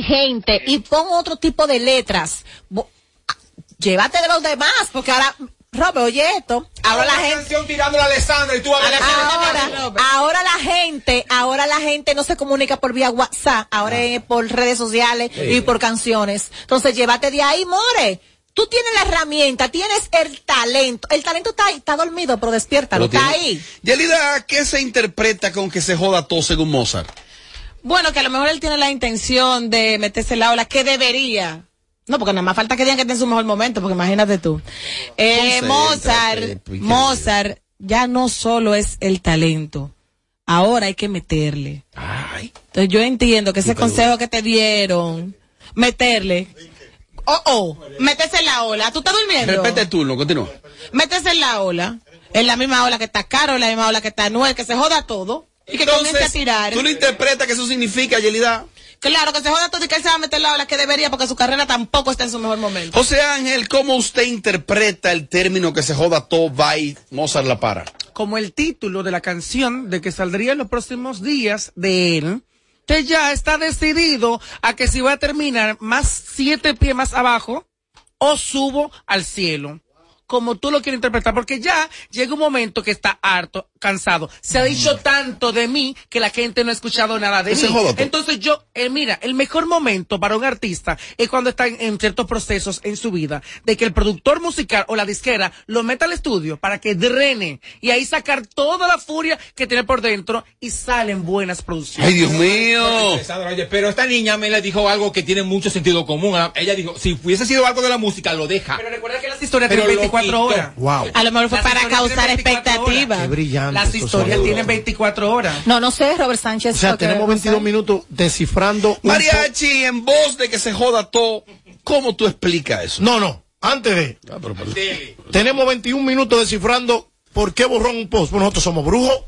inteligente y pon otro tipo de letras. Bo- ah, Llévate de los demás, porque ahora, Robert, oye esto, ahora la gente... canción tirando a Alessandra y tú a Ahora, ahora la gente, ahora la gente no se comunica por vía WhatsApp, ahora es por redes sociales Sí. y por canciones. Entonces, llévate de ahí, more. Tú tienes la herramienta, tienes el talento. El talento está ahí, está dormido, pero despiértalo, Pero está tiene- ahí. Yelida, ¿qué se interpreta con que se joda todo según Mozart? Bueno, que a lo mejor él tiene la intención de meterse en la ola que debería. No, porque nada más falta que digan que está en su mejor momento, porque imagínate tú. Eh, Mozart, Piqué. Mozart ya no solo es el talento. Ahora hay que meterle. Entonces yo entiendo que ese consejo que te dieron, meterle. Oh, oh, métese en la ola. ¿Tú estás durmiendo? Repete el turno, continúa. Métese en la ola. En la misma ola que está Caro, en la misma ola que está Noel, que se joda todo. Y que comience a tirar. ¿Tú lo interpretas que eso significa, Yelida? Claro, que se joda todo y que él se va a meter en la ola que debería porque su carrera tampoco está en su mejor momento. José Ángel, ¿cómo usted interpreta el término que se joda todo, va y Mozart la para? como el título de la canción de que saldría en los próximos días de él, que ya está decidido a que si va a terminar más siete pies más abajo o subo al cielo. Como tú lo quieres interpretar, porque ya llega un momento que está harto, cansado. Se ha dicho tanto de mí que la gente no ha escuchado nada de Ese mí. Entonces yo, eh, mira, el mejor momento para un artista es cuando está en, en ciertos procesos en su vida, de que el productor musical o la disquera lo meta al estudio para que drene y ahí sacar toda la furia que tiene por dentro y salen buenas producciones. ¡Ay, Dios mío! Oye, pero esta niña me le dijo algo que tiene mucho sentido común. Ah, Ella dijo, si hubiese sido algo de la música, lo deja. Pero recuerda que las historias tienen lo 24 quitó. horas. Wow. A lo mejor fue Las para causar tienen 24 horas. expectativa. Qué brillante. Las historias tienen 24 horas. No, no sé, Robert Sánchez. O sea, tenemos 22 minutos descifrando. un Mariachi, en voz de que se joda todo, ¿cómo tú explicas eso? No, no. Antes de. Tenemos 21 minutos descifrando por qué borró un post. Bueno, nosotros somos brujos.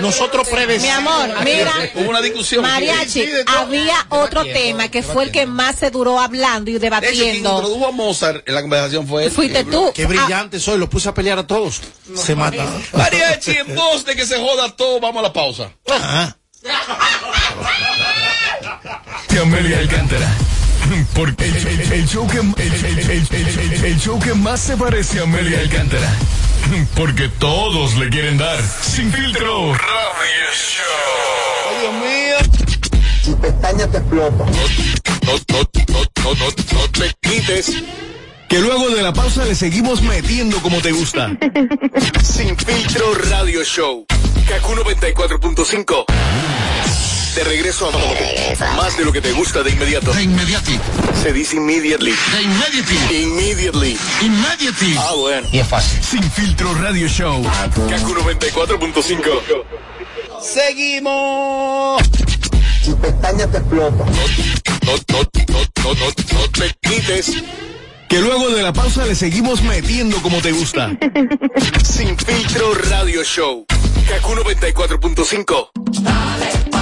Nosotros predecimos. Mi amor, mira. Hubo una discusión. Mariachi, había otro tema que fue el que más se duró hablando y De hecho, quien debatiendo. introdujo a Mozart en la conversación fue él. Fuiste tú. Qué brillante soy. Los puse a pelear a todos. Se mata. Mariachi, en voz de que se joda todo, vamos a la pausa. Ah. de Amelia Alcántara. Porque el, el- el show que, el, el- el- el- el- el show que más se parece a Amelia Alcántara. Porque todos le quieren dar. Sin filtro. Radio Show. Dios mío. Si pestaña te explota. No, no, no, no, no, no te quites. Que luego de la pausa le seguimos metiendo como te gusta. Sin filtro Radio Show. Kaku 94.5. De regreso a más de lo que te gusta de inmediato. De inmediati. Se dice immediately. De immediately. Immediately. Immediately. Ah, bueno. Y es fácil. Sin filtro Radio Show. Kaku 94.5. Seguimos. Si pestaña te explota. No, no, no, no, no, no te quites. Que luego de la pausa le seguimos metiendo como te gusta. Sin filtro Radio Show. Kaku 94.5.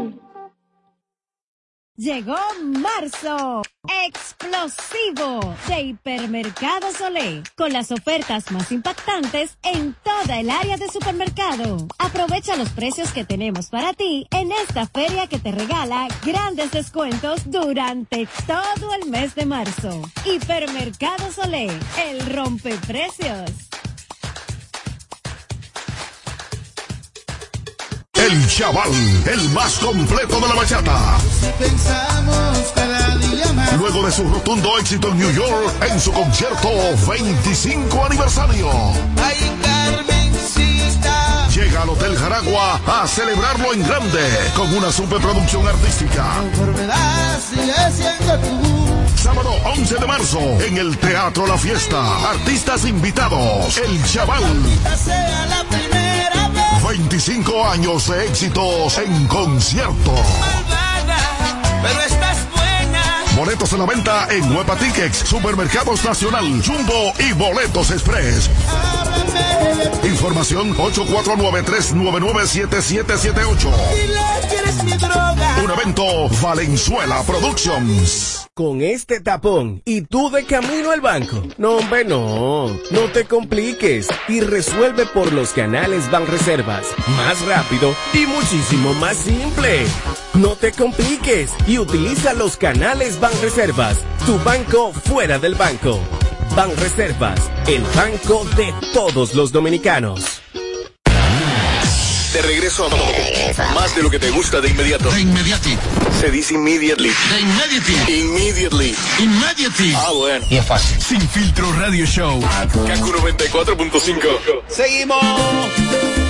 Llegó marzo, explosivo de Hipermercado Solé, con las ofertas más impactantes en toda el área de supermercado. Aprovecha los precios que tenemos para ti en esta feria que te regala grandes descuentos durante todo el mes de marzo. Hipermercado Solé, el rompeprecios. El Chaval, el más completo de la bachata. Luego de su rotundo éxito en New York en su concierto 25 aniversario. Llega al Hotel Jaragua a celebrarlo en grande con una superproducción artística. Sábado 11 de marzo en el Teatro La Fiesta. Artistas invitados. El Chaval. 25 años de éxitos en concierto. Pero estás buena. Boletos a la venta en Nueva Tickets, Supermercados Nacional, Jumbo y Boletos Express. Información 849-399-7778. Un evento Valenzuela Productions. Con este tapón y tú de camino al banco. No, hombre, no. No te compliques y resuelve por los canales Banreservas. Más rápido y muchísimo más simple. No te compliques y utiliza los canales Banreservas. Tu banco fuera del banco. Banreservas, el banco de todos los dominicanos. De regreso a más de lo que te gusta de inmediato. De inmediati. Se dice immediately. De inmediati. Immediately. Immediately. Ah, bueno. Y es fácil. Sin filtro radio show. Kaku 94.5. Seguimos.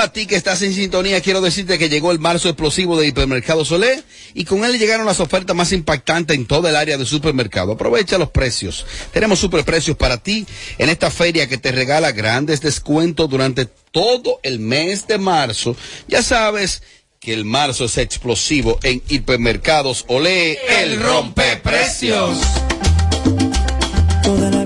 Bueno, a ti que estás en sintonía, quiero decirte que llegó el marzo explosivo de Hipermercado Solé y con él llegaron las ofertas más impactantes en toda el área de supermercado. Aprovecha los precios. Tenemos superprecios para ti en esta feria que te regala grandes descuentos durante todo el mes de marzo. Ya sabes que el marzo es explosivo en Hipermercados Olé, el rompeprecios. toda la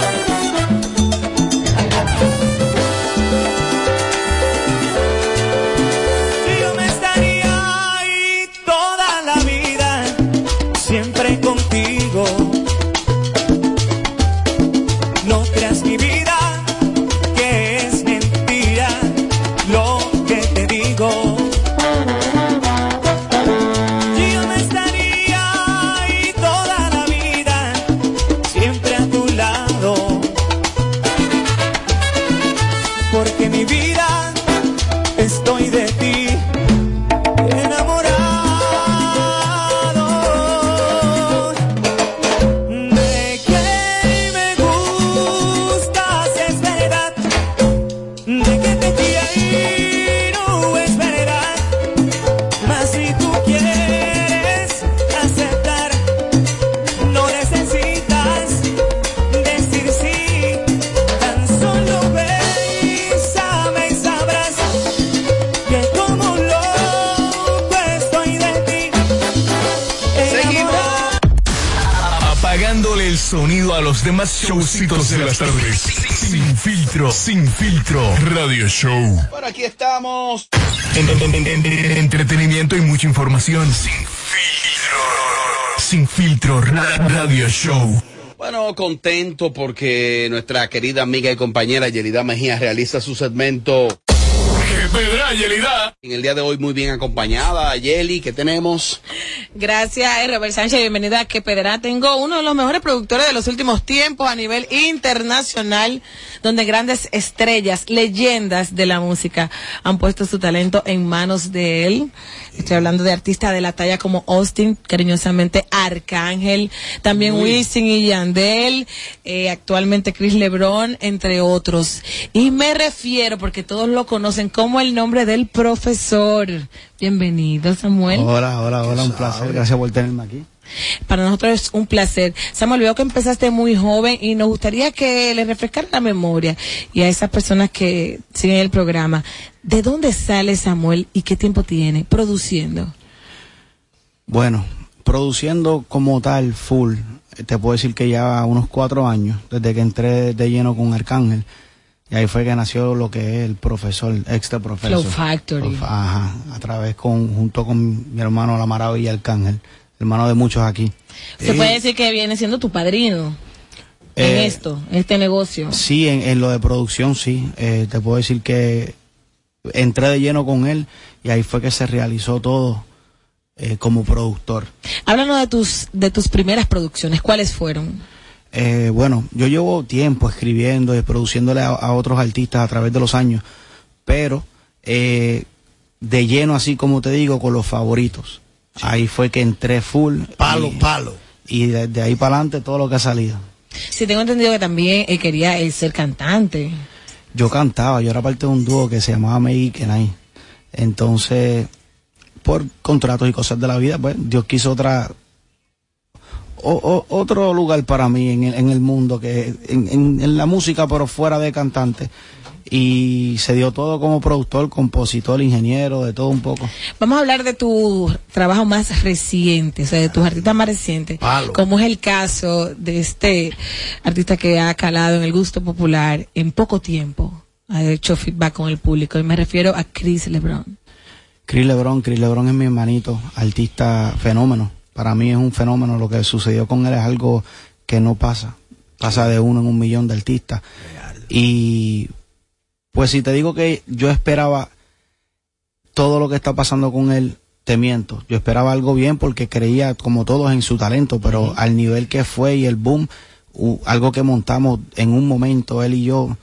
love. Showcitos de las tardes. Sin filtro, sin filtro. Radio Show. Bueno, aquí estamos. En- en- en- en- entretenimiento y mucha información. Sin filtro. Sin filtro. ra- Radio Show. Bueno, contento porque nuestra querida amiga y compañera Yerida Mejía realiza su segmento ¿Qué Pedra y Elida. En el día de hoy muy bien acompañada, Yeli, que tenemos? Gracias, eh, Robert Sánchez. Bienvenida a Que Pedra. Tengo uno de los mejores productores de los últimos tiempos a nivel internacional, donde grandes estrellas, leyendas de la música han puesto su talento en manos de él. Estoy hablando de artistas de la talla como Austin, cariñosamente Arcángel, también Wisin y Yandel, eh, actualmente Chris Lebron, entre otros. Y me refiero, porque todos lo conocen, como el nombre del profesor. Bienvenido, Samuel. Hola, hola, hola, un placer. Gracias por tenerme aquí. Para nosotros es un placer. Samuel, veo que empezaste muy joven y nos gustaría que le refrescara la memoria y a esas personas que siguen el programa. ¿De dónde sale Samuel y qué tiempo tiene produciendo? Bueno, produciendo como tal, full, te puedo decir que ya unos cuatro años, desde que entré de lleno con Arcángel. Y ahí fue que nació lo que es el profesor, extra profesor. Flow Factory. Ajá, a través con, junto con mi hermano La Maravilla Arcángel, hermano de muchos aquí. Se puede decir que viene siendo tu padrino en Eh, esto, en este negocio. Sí, en, en lo de producción, sí. Eh, te puedo decir que entré de lleno con él y ahí fue que se realizó todo eh, como productor. Háblanos de tus, de tus primeras producciones. ¿Cuáles fueron? Eh, bueno, yo llevo tiempo escribiendo y produciéndole a, a otros artistas a través de los años, pero eh, de lleno, así como te digo, con los favoritos. Ahí fue que entré full. Palo, y, palo. Y desde ahí para adelante todo lo que ha salido. Sí, tengo entendido que también él quería él ser cantante. Yo cantaba, yo era parte de un dúo que se llamaba Meikenay. Entonces, por contratos y cosas de la vida, pues Dios quiso otra o- o- otro lugar para mí en el, en el mundo, que en, en- en la música, pero fuera de cantante. Y se dio todo como productor, compositor, ingeniero, de todo un poco. Vamos a hablar de tu trabajo más reciente, o sea, de tus artistas más recientes. Palo. Como es el caso de este artista que ha calado en el gusto popular en poco tiempo. Ha hecho feedback con el público. Y me refiero a Chris LeBron. Chris Lebron, Chris Lebron es mi hermanito, artista fenómeno. Para mí es un fenómeno. Lo que sucedió con él es algo que no pasa. Pasa de uno en un millón de artistas. Y pues si te digo que yo esperaba todo lo que está pasando con él, te miento. Yo esperaba algo bien porque creía, como todos, en su talento, pero al nivel que fue y el boom, u- algo que montamos en un momento, él y yo,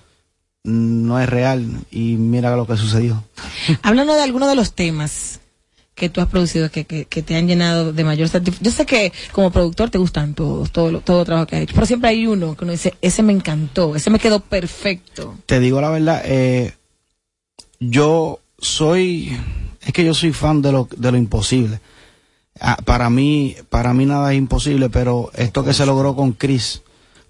mm, no es real. Y mira lo que sucedió. Háblanos de algunos de los temas que tú has producido que, que, te han llenado de mayor satisfacción. Yo sé que como productor te gustan todos, todo, todo el trabajo que has hecho, pero siempre hay uno que uno dice, ese me encantó, ese me quedó perfecto. te digo la verdad, eh, yo soy, es que yo soy fan de lo, de lo imposible. Ah, para mí, para mí nada es imposible, pero esto que se logró con Chris,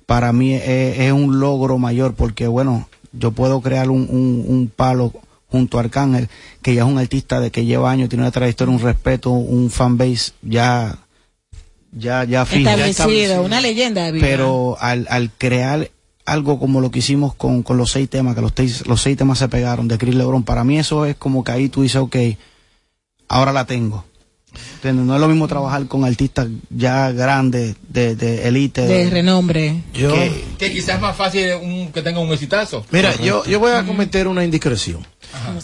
para mí es, es un logro mayor porque bueno, yo puedo crear un, un, un palo junto a Arcángel, que ya es un artista de que lleva años, tiene una trayectoria, un respeto, un fanbase ya, ya, ya fijo. ya Establecido, una leyenda de pero al, al crear algo como lo que hicimos con, con los seis temas, que los, seis- los seis temas se pegaron de Chris Lebron, para mí eso es como que ahí tú dices, ok, ahora la tengo. ¿Entiendes? No es lo mismo trabajar con artistas ya grandes, de, de elite. de renombre. Yo, Que quizás es más fácil un- que tenga un exitazo. mira, yo, yo voy a cometer una indiscreción.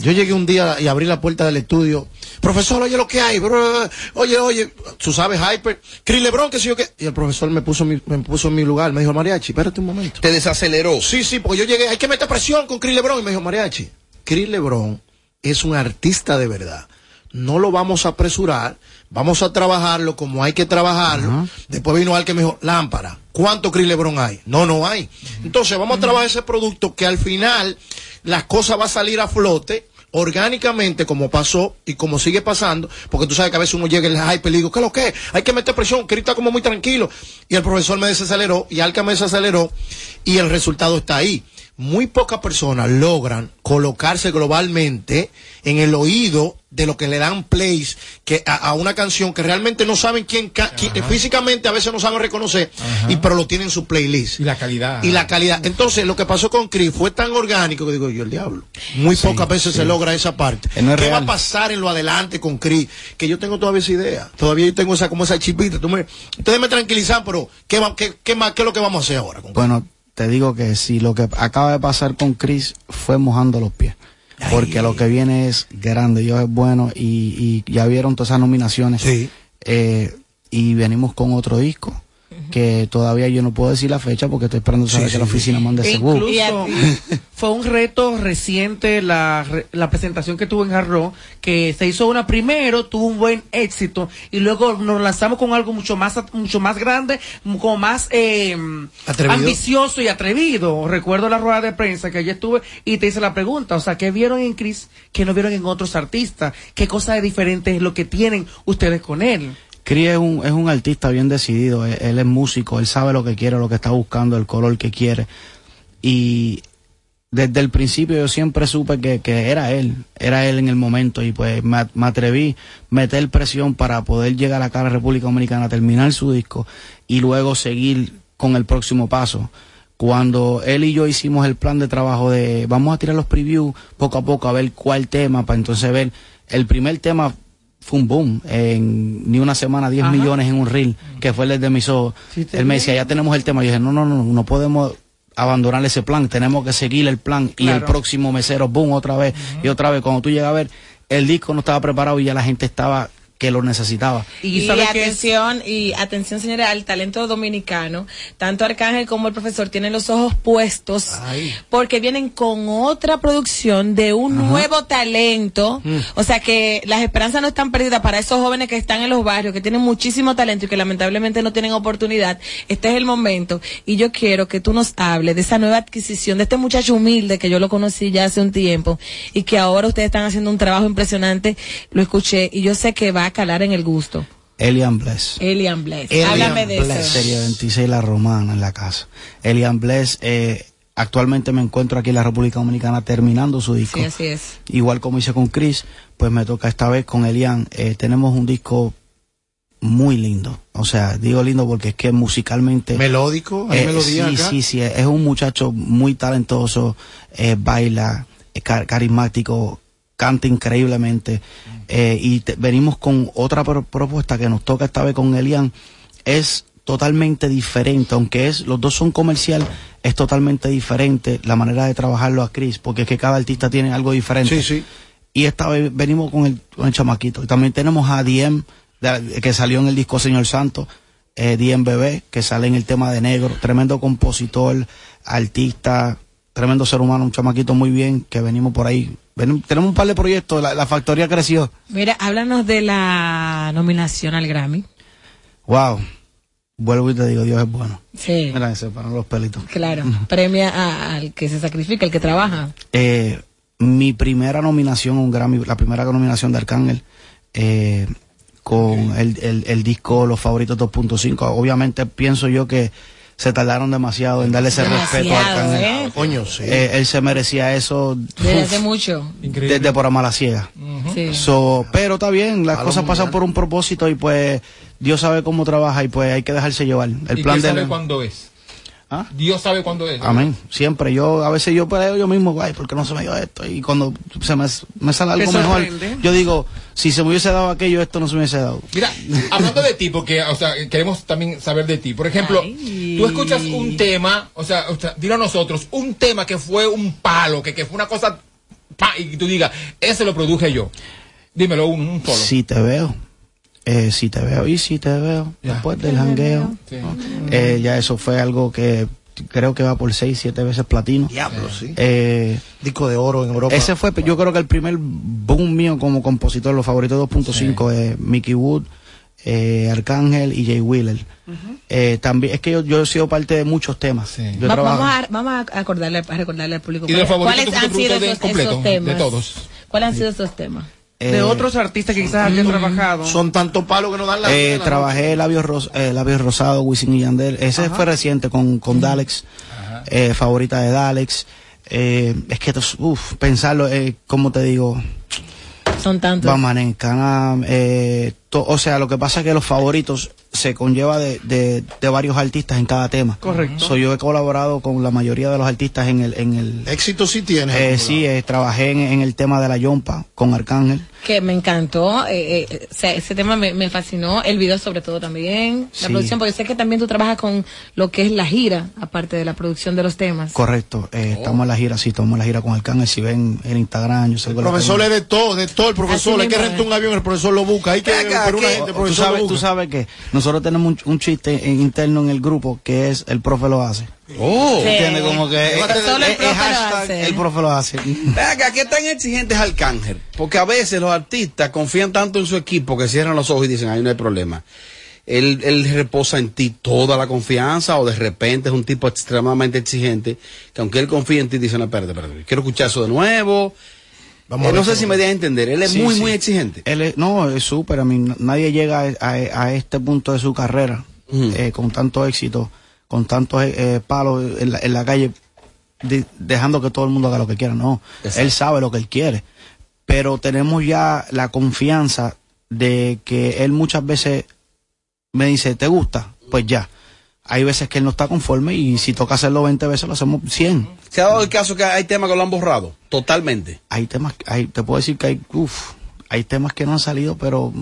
Yo llegué un día y abrí la puerta del estudio. Profesor, oye lo que hay. bro, Oye, oye, tú sabes, Hyper. Chris Lebron, que sé yo qué. Y el profesor me puso, en mi- me puso en mi lugar. Me dijo, Mariachi, espérate un momento. ¿Te desaceleró? Sí, sí, porque yo llegué, hay que meter presión con Chris Lebron. Y me dijo, Mariachi, Chris Lebron es un artista de verdad. No lo vamos a apresurar, vamos a trabajarlo como hay que trabajarlo. Después vino al que me dijo, lámpara, ¿cuánto Chris Lebron hay? No, no hay. Entonces vamos a trabajar ese producto que al final las cosas va a salir a flote orgánicamente como pasó y como sigue pasando, porque tú sabes que a veces uno llega en el hype y le digo, ¿qué es lo que? es? Hay que meter presión, que está como muy tranquilo. Y el profesor me desaceleró y Alca me desaceleró y el resultado está ahí. Muy pocas personas logran colocarse globalmente en el oído de lo que le dan plays que a, a una canción que realmente no saben quién, quién- físicamente a veces no saben reconocer y pero lo tienen en su playlist Y la calidad. y la calidad. Entonces, lo que pasó con Chris fue tan orgánico que digo yo, el diablo. Muy pocas veces se logra esa parte. No es ¿Qué va a pasar en lo adelante con Chris? Que yo tengo todavía esa idea. Todavía yo tengo esa como esa chipita. Tú me- ustedes me tranquilizan, pero ¿qué, va- qué, qué más, ¿qué es lo que vamos a hacer ahora? con- Bueno, te digo que si lo que acaba de pasar con Chris fue mojando los pies. porque lo que viene es grande, Dios es bueno y, y ya vieron todas esas nominaciones. Eh, y venimos con otro disco que todavía yo no puedo decir la fecha porque estoy esperando saber Sí, que la sí, oficina mande ese book. Incluso fue un reto reciente la, re- la presentación que tuvo en Jarro, que se hizo una primero, tuvo un buen éxito y luego nos lanzamos con algo mucho más mucho más grande, como más eh, ambicioso y atrevido. Recuerdo la rueda de prensa que allí estuve y te hice la pregunta, o sea, ¿qué vieron en Chris que no vieron en otros artistas? ¿Qué cosa de diferente es lo que tienen ustedes con él? Cris es un, es un artista bien decidido, él, él es músico, él sabe lo que quiere, lo que está buscando, el color que quiere. Y desde el principio yo siempre supe que, que era él, era él en el momento y pues me, me atreví a meter presión para poder llegar acá a la República Dominicana, terminar su disco y luego seguir con el próximo paso. Cuando él y yo hicimos el plan de trabajo de vamos a tirar los previews poco a poco a ver cuál tema, para entonces ver el primer tema fue un boom. En ni una semana, 10 Ajá. millones en un reel, que fue el de mis ojos. Sí, te Él me decía, ya tenemos el tema. Yo dije, no, no, no, no podemos abandonar ese plan. Tenemos que seguir el plan. Y el próximo mesero, boom, otra vez. Y otra vez. Cuando tú llegas a ver, el disco no estaba preparado y ya la gente estaba que lo necesitaba. Y, que atención, y atención señora, al talento dominicano, tanto Arcángel como el profesor tienen los ojos puestos porque vienen con otra producción de un nuevo talento. Mm. O sea que las esperanzas no están perdidas para esos jóvenes que están en los barrios, que tienen muchísimo talento y que lamentablemente no tienen oportunidad. Este es el momento. Y yo quiero que tú nos hables de esa nueva adquisición, de este muchacho humilde que yo lo conocí ya hace un tiempo y que ahora ustedes están haciendo un trabajo impresionante. Lo escuché y yo sé que va a calar en el gusto. Elian Bless. Elian Bless. Elian Háblame de Bless, eso. Serie 26 La Romana en la casa. Elian Bless, eh, actualmente me encuentro aquí en la República Dominicana terminando su disco. Sí, así es. Igual como hice con Chris, pues me toca esta vez con Elian. Eh, tenemos un disco muy lindo. O sea, digo lindo porque es que musicalmente... Melódico, hay Eh, melodía sí, acá. sí, sí, es un muchacho muy talentoso, eh, baila, eh, car- carismático, canta increíblemente. eh, y te- venimos con otra pro- propuesta que nos toca esta vez con Elian. Es totalmente diferente, aunque es los dos son comercial, es totalmente diferente la manera de trabajarlo a Chris, porque es que cada artista tiene algo diferente. Sí, sí. Y esta vez venimos con el, con el chamaquito. Y también tenemos a Diem, de- que salió en el disco Señor Santo, eh, Diem Bebé, que sale en el tema de negro. Tremendo compositor, artista, tremendo ser humano, un chamaquito muy bien, que venimos por ahí. Tenemos un par de proyectos, la, la factoría creció. Mira, háblanos de la nominación al Grammy. Wow. Vuelvo y te digo, Dios es bueno. Sí. Mira, se paran los pelitos. Claro, premia a- al que se sacrifica, al que trabaja. Eh, mi primera nominación a un Grammy, la primera nominación de Arcángel, eh, con el, el, el disco Los Favoritos 2.5. Obviamente pienso yo que se tardaron demasiado en darle ese respeto a Demasiado, Arcángel. ¿eh? Coño, sí. Eh, él se merecía eso Desde uf, hace mucho. desde por amar la ciega. Sí. So, pero está bien, las A cosas pasan por un propósito y pues Dios sabe cómo trabaja y pues hay que dejarse llevar. El ¿Y plan de sabe cuándo es? ¿Ah? Dios sabe cuándo es. Amén. Siempre. Yo, a veces yo peleo yo mismo, ay, ¿por qué no se me dio esto? Y cuando se me, me sale algo ¿Te mejor, yo digo, si se me hubiese dado aquello, esto no se me hubiese dado. Mira, hablando de ti, porque, o sea, queremos también saber de ti. Por ejemplo, Ay. tú escuchas un tema, o sea, o sea, dilo a nosotros, un tema que fue un palo, que, que fue una cosa, pa, y tú digas, ese lo produje yo. Dímelo, un, un solo. Si te veo, eh, si te veo y si te veo, Ya. después del jangueo, Sí. eh, ya eso fue algo que creo que va por seis, siete veces platino. Diablo, sí. Eh, Disco de oro en Europa. Ese fue, yo creo que el primer boom mío como compositor, los favoritos 2.5 es Mickey Wood, eh, Arcángel y Jay Wheeler. Eh, también, es que yo, yo he sido parte de muchos temas. Sí. Yo Va- trabajo- vamos, a, vamos a acordarle, a recordarle al público ¿Y de los cuáles- han sido esos, completo, esos de temas. todos? ¿Cuáles han sido esos temas? Eh, de otros artistas que quizás hayan trabajado. Son tantos palos que nos dan la eh, la trabajé labios, ros, eh, labios rosados, Wisin y Yandel. Ese fue reciente con, con Dalex, eh, favorita de Dalex. Eh, es que, uff, pensarlo, eh, como te digo, Son tantos. Bamanencana, eh, to- o sea, lo que pasa es que los favoritos se conlleva de, de, de varios artistas en cada tema. Correcto. So, yo he colaborado con la mayoría de los artistas en el, en el Éxito sí tiene. eh, sí, eh, trabajé en, en el tema de la Yompa con Arcángel. Que me encantó, eh, eh, o sea, ese tema me, me fascinó, el video sobre todo también, la Sí. producción, porque sé que también tú trabajas con lo que es la gira, aparte de la producción de los temas. Correcto, eh, estamos en la gira, sí, estamos en la gira con el Cángel, si ven el Instagram, yo sé El profesor es de todo, de todo. El profesor, hay que rentar un avión, el profesor lo busca. Hay que pero una gente, el tú profesor sabes, lo tú sabes que nosotros tenemos un, un chiste interno en el grupo que es el profe lo hace. Oh. ¿Entiendes? Como que es, Solo el es- profe es lo hashtag hace. el profe lo hace. Venga, ¿qué tan exigente es Arcángel? Porque a veces los artistas confían tanto en su equipo que cierran los ojos y dicen, ahí no hay problema. Él, él reposa en ti toda la confianza o de repente es un tipo extremadamente exigente que aunque él confía en ti dice, no, espérate, espérate, quiero escuchar eso de nuevo. Vamos a Eh, no sé si me di a entender, él es Sí, muy, sí. muy exigente. Él es- no, es súper. A mí nadie llega a, a- a este punto de su carrera eh, con tanto éxito, con tantos eh, palos en la, en la calle, de- dejando que todo el mundo haga lo que quiera. No, Exacto. él sabe lo que él quiere. Pero tenemos ya la confianza de que él muchas veces me dice, ¿te gusta? Pues ya. Hay veces que él no está conforme y si toca hacerlo 20 veces lo hacemos 100. ¿Se ha dado el caso que hay temas que lo han borrado? Totalmente. Hay temas, hay, te puedo decir que hay, uf, hay temas que no han salido, pero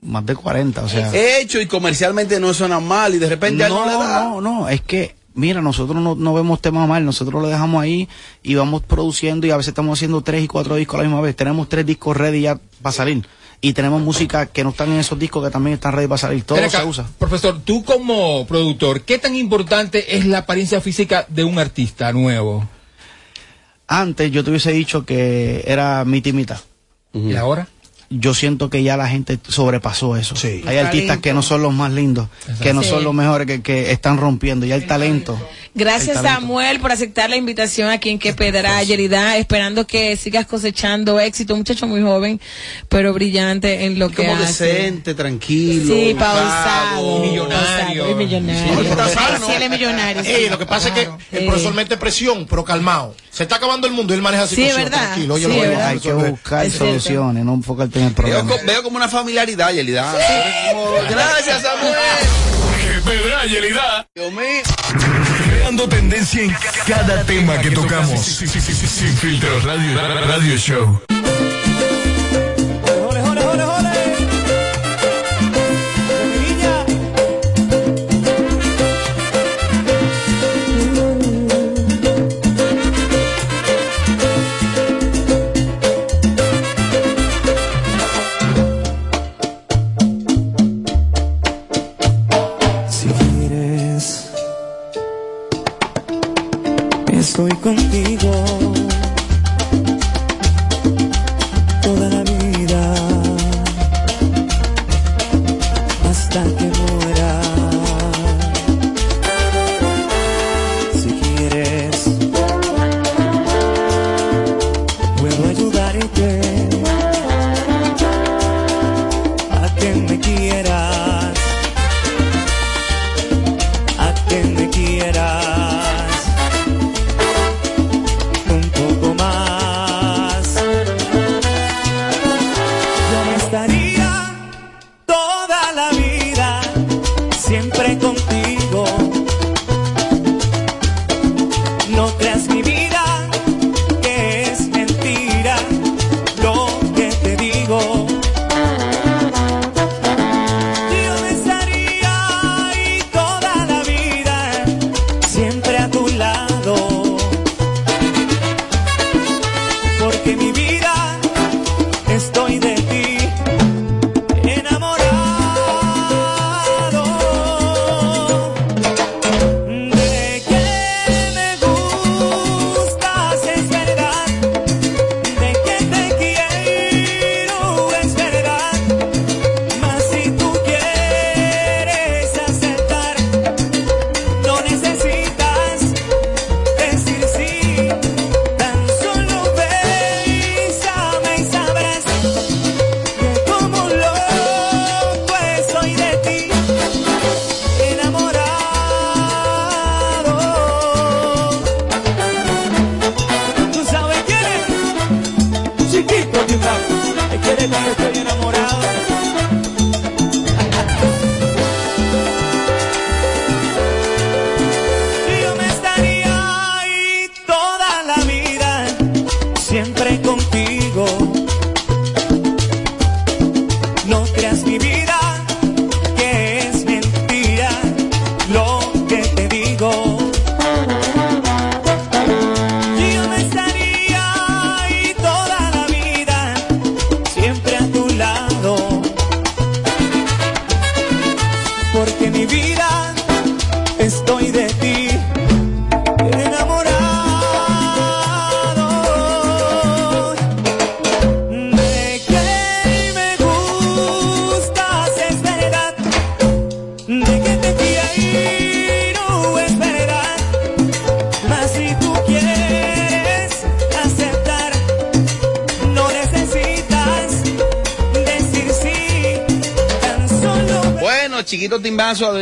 más de 40, o sea. Hecho y comercialmente no suena mal y de repente no, le da. no, no, es que, mira, nosotros no, no vemos temas mal, nosotros lo dejamos ahí y vamos produciendo y a veces estamos haciendo tres y cuatro discos a la misma vez. Tenemos tres discos ready ya para salir. Y tenemos música que no están en esos discos que también están ready para salir. Todo acá, se usa. Profesor, tú como productor, ¿qué tan importante es la apariencia física de un artista nuevo? Antes yo te hubiese dicho que era mitad y mitad. ¿Y ahora? Yo siento que ya la gente sobrepasó eso. Hay El artistas talento. que no son los más lindos, que no Sí. son los mejores, que, que están rompiendo. Ya el talento. Gracias el talento. Samuel por aceptar la invitación aquí en Que Pedra Yerida, esperando que sigas cosechando éxito, un muchacho muy joven, pero brillante en lo que Como hace. decente, tranquilo. Sí, pausado. Millonario. Es millonario. Él está sano. Sí, él es millonario. sí. Ey, lo que pasa es que el Sí. profesor mete presión, pero calmado. Se está acabando el mundo y él maneja Sí, situación. es verdad. Tranquilo, oye, Sí, lo. Hay que buscar Es cierto. soluciones, no enfocarte Veo, veo como una familiaridad, Yelida. Gracias, Samuel. Que pedra, Yelida. Dios mío. Creando tendencia en cada tema que tocamos. Sin filtro radio, radio show. Estoy contigo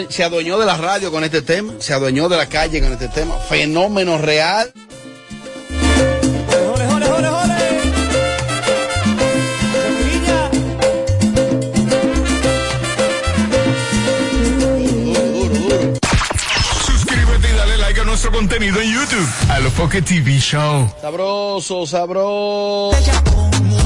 Se adueñó de la radio con este tema, se adueñó de la calle con este tema. Fenómeno real. Suscríbete y dale like a nuestro contenido en YouTube. A lo Foque TV Show. Sabroso, sabroso.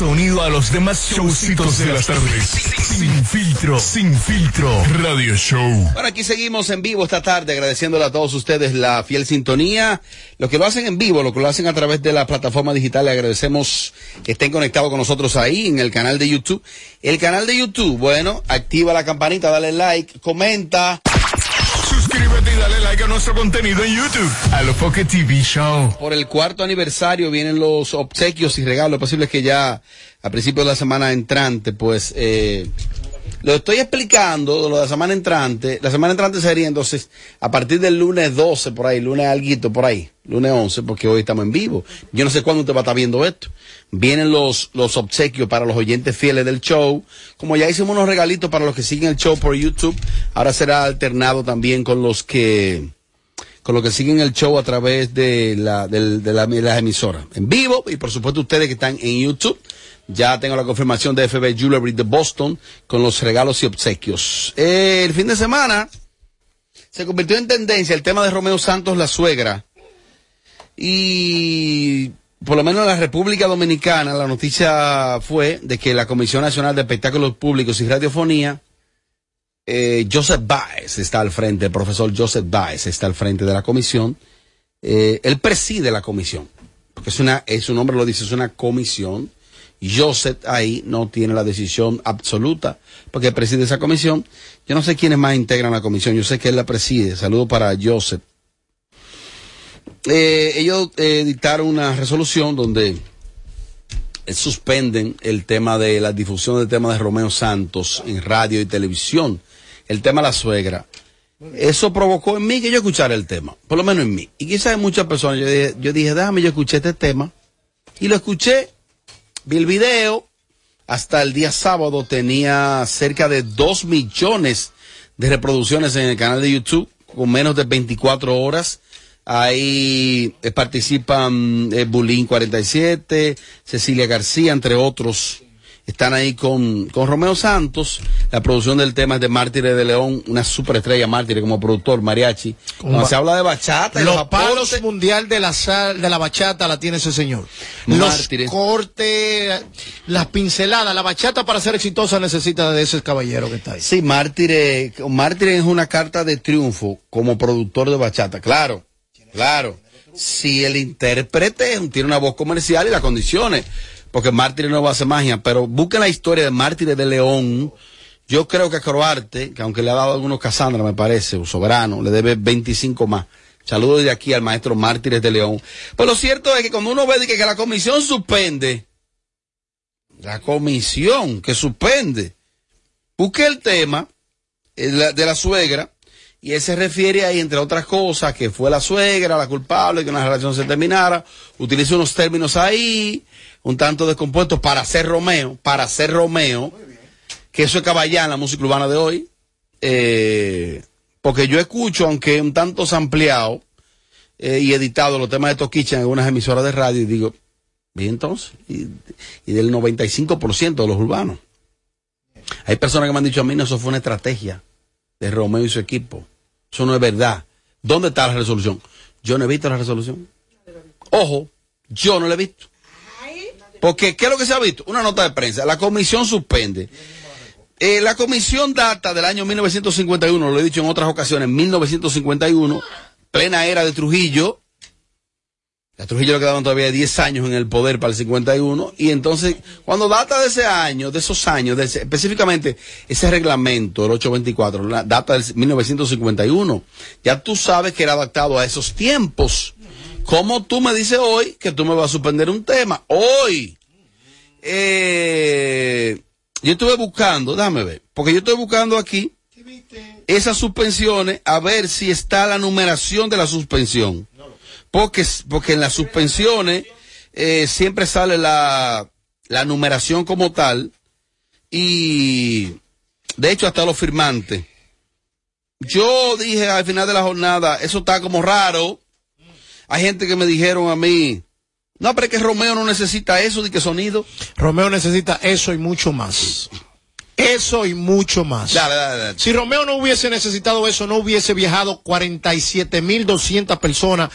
Sonido a los demás showcitos de las tardes. Sin filtro, sin filtro. Radio Show. Bueno, aquí seguimos en vivo esta tarde, agradeciéndole a todos ustedes la fiel sintonía. Los que lo hacen en vivo, los que lo hacen a través de la plataforma digital, le agradecemos que estén conectados con nosotros ahí en el canal de YouTube. El canal de YouTube, bueno, activa la campanita, dale like, comenta. Suscríbete y dale like a nuestro contenido en YouTube. A lo Foque TV Show. Por el cuarto aniversario vienen los obsequios y regalos. Lo posible es que ya a principios de la semana entrante, pues, eh, lo estoy explicando, lo de la semana entrante. La semana entrante sería entonces a partir del lunes 12, por ahí, lunes alguito, por ahí, lunes 11, porque hoy estamos en vivo. Yo no sé cuándo usted va a estar viendo esto. Vienen los, los obsequios para los oyentes fieles del show. Como ya hicimos unos regalitos para los que siguen el show por YouTube, ahora será alternado también con los que con los que siguen el show a través de, la, del- de, la- de las emisoras en vivo y por supuesto ustedes que están en YouTube. Ya tengo la confirmación de FB Jewelry de Boston con los regalos y obsequios. Eh, el fin de semana se convirtió en tendencia el tema de Romeo Santos, la suegra. Y por lo menos en la República Dominicana la noticia fue de que la Comisión Nacional de Espectáculos Públicos y Radiofonía eh, Joseph Baez está al frente, el profesor Joseph Baez está al frente de la comisión. Eh, él preside la comisión, porque es una, es su nombre lo dice, es una comisión. Joseph ahí no tiene la decisión absoluta, porque preside esa comisión. Yo no sé quiénes más integran la comisión, yo sé que él la preside. Saludo para Joseph. Eh, ellos eh, dictaron una resolución donde suspenden el tema de la difusión del tema de Romeo Santos en radio y televisión, el tema de la suegra. Eso provocó en mí que yo escuchara el tema, por lo menos en mí. Y quizás en muchas personas, yo dije, yo dije, déjame, yo escuché este tema. Y lo escuché, vi el video, hasta el día sábado tenía cerca de 2 millones de reproducciones en el canal de YouTube, con menos de 24 horas. Ahí eh, participan eh, Bulín 47, Cecilia García, entre otros. Están ahí con, con Romeo Santos. La producción del tema es de Mártires de León, una superestrella Mártires como productor, mariachi. Cuando se habla de bachata, Los los palos mundial de la sal, de la bachata la tiene ese señor. Mártires. Los cortes, las pinceladas, la bachata para ser exitosa necesita de ese caballero que está ahí. Sí, Mártires, Mártires es una carta de triunfo como productor de bachata. Claro, claro. Si el intérprete tiene una voz comercial y las condiciones, porque Mártires no va a hacer magia, pero busquen la historia de Mártires de León. Yo creo que a Croarte, que aunque le ha dado algunos Casandra, me parece, o Soberano, le debe 25 más. Saludos de aquí al maestro Mártires de León. Pues lo cierto es que cuando uno ve que, que la comisión suspende, la comisión que suspende, busque el tema eh, de la suegra y él se refiere ahí, entre otras cosas, que fue la suegra la culpable, que una relación se terminara, utiliza unos términos ahí, un tanto descompuestos para ser Romeo, para ser Romeo, que eso es caballán la música urbana de hoy, eh, porque yo escucho, aunque un tanto ampliado y editado los temas de Toquicha en algunas emisoras de radio, y digo, y entonces, y, y del 95% de los urbanos. Hay personas que me han dicho a mí, no, eso fue una estrategia de Romeo y su equipo. Eso no es verdad. ¿Dónde está la resolución? Yo no he visto la resolución. Ojo, yo no la he visto. Porque, ¿qué es lo que se ha visto? Una nota de prensa. La comisión suspende. Eh, la comisión data del año 1951, lo he dicho en otras ocasiones, 1951, plena era de Trujillo. A Trujillo le quedaban todavía 10 años en el poder para el 51. Y entonces, cuando data de ese año, de esos años, específicamente ese reglamento, el 824, la data del 1951, ya tú sabes que era adaptado a esos tiempos. ¿Cómo tú me dices hoy que tú me vas a suspender un tema? Hoy. Eh, yo estuve buscando, déjame ver, porque yo estoy buscando aquí esas suspensiones a ver si está la numeración de la suspensión. Porque, porque en las suspensiones eh, siempre sale la, la numeración como tal y de hecho hasta los firmantes. Yo dije al final de la jornada, eso está como raro. Hay gente que me dijeron a mí, no, pero es que Romeo no necesita eso de que sonido. Romeo necesita eso y mucho más. Eso y mucho más. Dale, dale, dale. Si Romeo no hubiese necesitado eso, no hubiese viajado 47.200 personas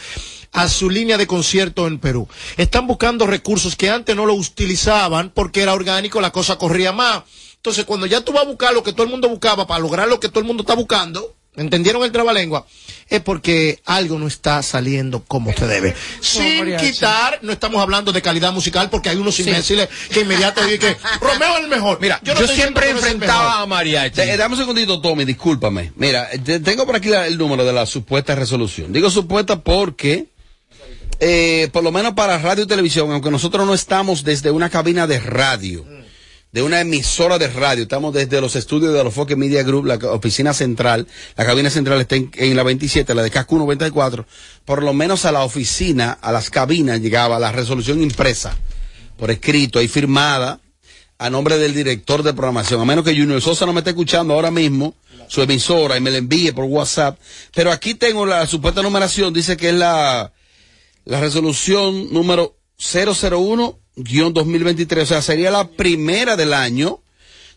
a su línea de concierto en Perú. Están buscando recursos que antes no lo utilizaban porque era orgánico, la cosa corría más. Entonces, cuando ya tú vas a buscar lo que todo el mundo buscaba para lograr lo que todo el mundo está buscando, ¿entendieron el trabalengua? Es porque algo no está saliendo como se debe. Sin quitar, no estamos hablando de calidad musical porque hay unos imbéciles que inmediatamente dicen que Romeo es el mejor. Mira, no yo, siempre enfrentaba a Mariachi. Eh, dame un segundito, Tommy, discúlpame. Mira, te- tengo por aquí la- el número de la supuesta resolución. Digo supuesta porque, eh, por lo menos para radio y televisión, aunque nosotros no estamos desde una cabina de radio, de una emisora de radio, estamos desde los estudios de los Foque Media Group, la oficina central, la cabina central está en, la 27, la de CACU 94, por lo menos a la oficina, a las cabinas llegaba la resolución impresa, por escrito, ahí firmada, a nombre del director de programación, a menos que Junior Sosa no me esté escuchando ahora mismo, su emisora, y me la envíe por WhatsApp. Pero aquí tengo la supuesta numeración, dice que es la, la resolución número 001-2023, o sea, sería la primera del año.